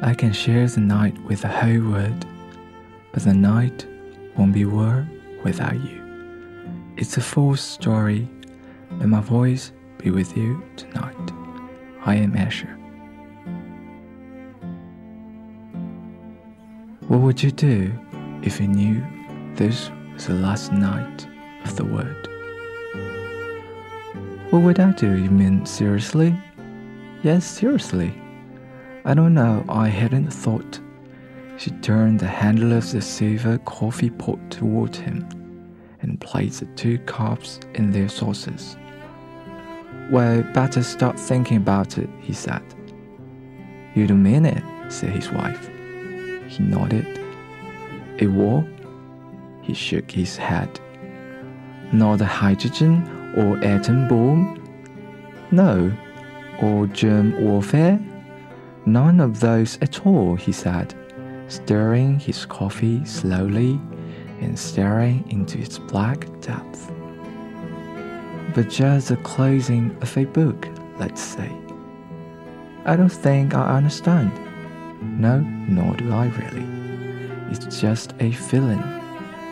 I can share the night with the whole world, but the night won't be war without you. It's a false story. Let my voice be with you tonight. I am Asher. What would you do if you knew this was the last night of the world? What would I do? You mean seriously? Yes, seriously. I don't know, I hadn't thought. She turned the handle of the silver coffee pot toward him and placed the two cups in their saucers. Well, better start thinking about it, he said. You don't mean it, said his wife. He nodded. A war? He shook his head. Not a hydrogen or atom bomb? No. Or germ warfare? None of those at all, he said, stirring his coffee slowly and staring into its black depth. But just the closing of a book, let's say. I don't think I understand. No, nor do I really. It's just a feeling.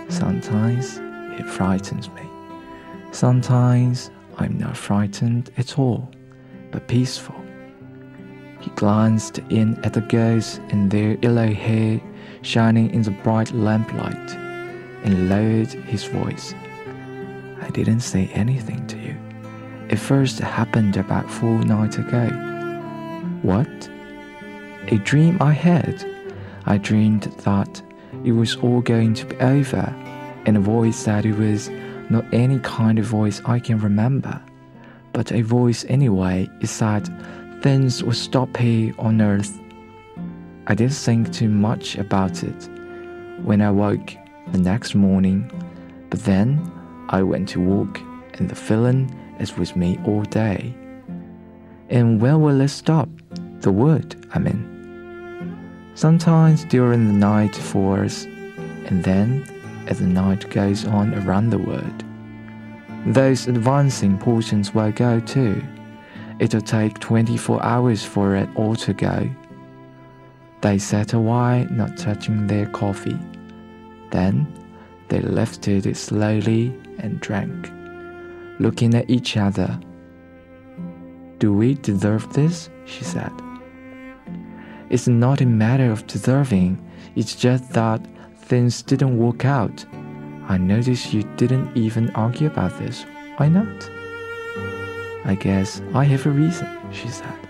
Sometimes it frightens me. Sometimes I'm not frightened at all, but peaceful. He glanced in at the girls and their yellow hair shining in the bright lamplight and lowered his voice. I didn't say anything to you. It first happened about four nights ago. What? A dream I had. I dreamed that it was all going to be over, and a voice said it was not any kind of voice I can remember, but a voice anyway. It said things would stop here on earth. I didn't think too much about it when I woke the next morning, but then I went to work and the feeling is with me all day. And where will it stop? The wood, I mean. Sometimes during the night for us, and then as the night goes on around the world, those advancing portions will go too. It'll take 24 hours for it all to go. They sat a while, not touching their coffee. Then they lifted it slowly and drank, looking at each other. Do we deserve this? she said. It's not a matter of deserving, it's just that things didn't work out. I noticed you didn't even argue about this. Why not? I guess I have a reason, she said.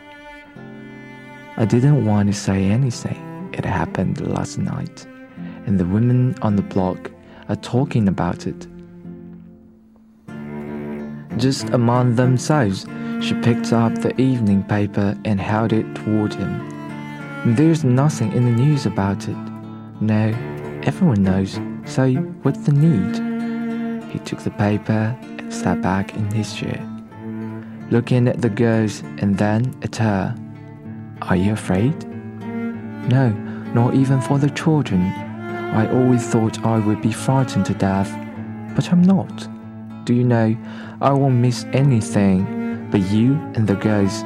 I didn't want to say anything. It happened last night, and the women on the block are talking about it. Just among themselves, she picked up the evening paper and held it toward him. There's nothing in the news about it. No, everyone knows, so what's the need? He took the paper and sat back in his chair looking at the girls and then at her. Are you afraid? No, not even for the children. I always thought I would be frightened to death, but I'm not. Do you know, I won't miss anything but you and the girls.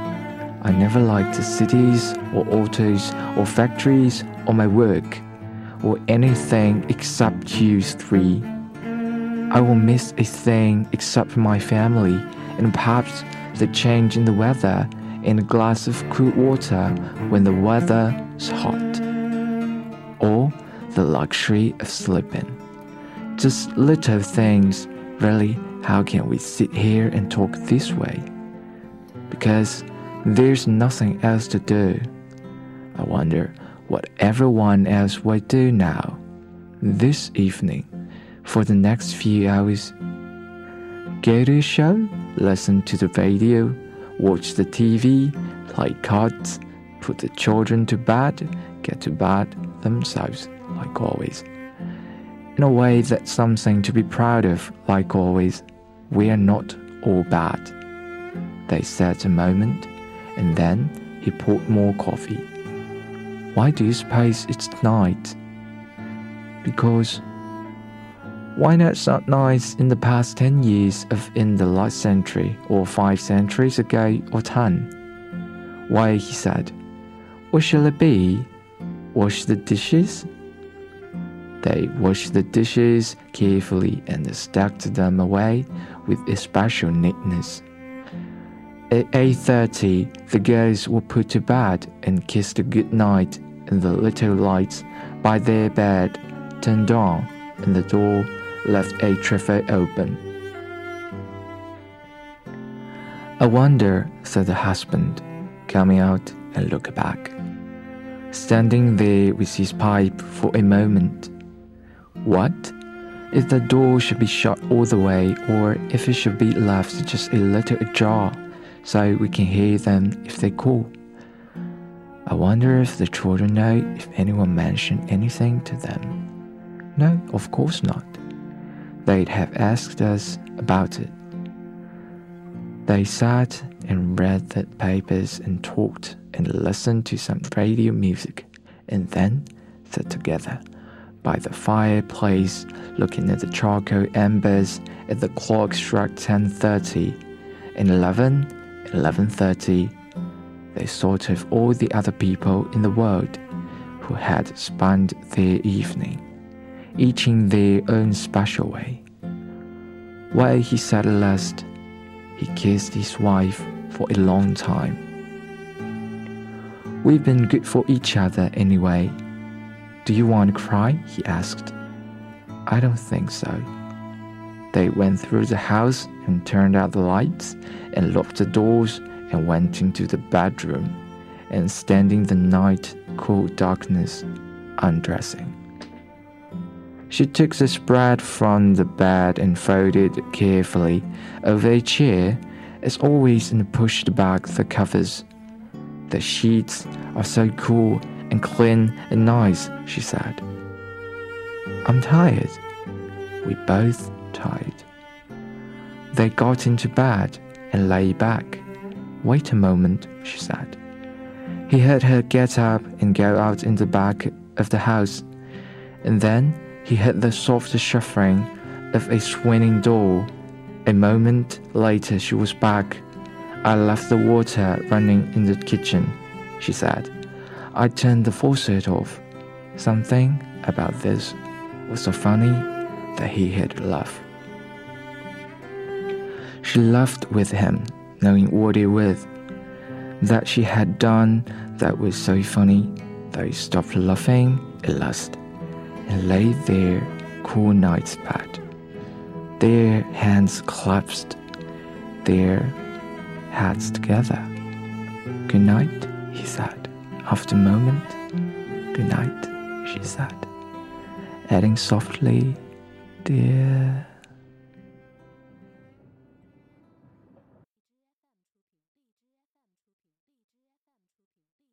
I never liked the cities or autos or factories or my work or anything except you three. I will miss a thing except my family and perhaps the change in the weather in a glass of cool water when the weather is hot, or the luxury of sleeping. Just little things, really. How can we sit here and talk this way? Because there's nothing else to do. I wonder what everyone else will do now, this evening, for the next few hours. Go to a show? listen to the radio, watch the TV, play cards, put the children to bed, get to bed themselves, like always. In a way, that's something to be proud of, like always. We are not all bad. They sat a moment, and then he poured more coffee. Why do you suppose it's night? Because why not so nice in the past 10 years of in the last century or 5 centuries ago or 10? Why, he said, what shall it be? wash the dishes? They washed the dishes carefully and stacked them away with especial neatness. At 8:30, the girls were put to bed and kissed good night, and the little lights by their bed turned on, and the door left a trifle open. I wonder, said the husband, coming out and looking back, standing there with his pipe for a moment. What? If the door should be shut all the way, or if it should be left just a little ajar, so we can hear them if they call. I wonder if the children know if anyone mentioned anything to them. No, of course not. They'd have asked us about it. They sat and read the papers and talked and listened to some radio music and then sat together by the fireplace looking at the charcoal embers as the clock struck 10:30 and 11 11:30 they thought of all the other people in the world who had spent their evening each in their own special way while he sat last he kissed his wife for a long time. We've been good for each other anyway. Do you want to cry? he asked. I don't think so. They went through the house and turned out the lights and locked the doors and went into the bedroom and standing the night cool darkness undressing. She took the spread from the bed and folded it carefully over a chair, as always, and pushed back the covers. The sheets are so cool and clean and nice, she said. I'm tired. We both tired. They got into bed and lay back. Wait a moment, she said. He heard her get up and go out in the back of the house, and then he heard the soft shuffling of a swinging door. A moment later, she was back. I left the water running in the kitchen, she said. I turned the faucet off. Something about this was so funny that he had laughed. She laughed with him, knowing what it was that she had done that was so funny that he stopped laughing at last and lay there cool night's bed. Their hands clasped, their heads together. Good night, he said. After a moment, good night, she said, adding softly, dear.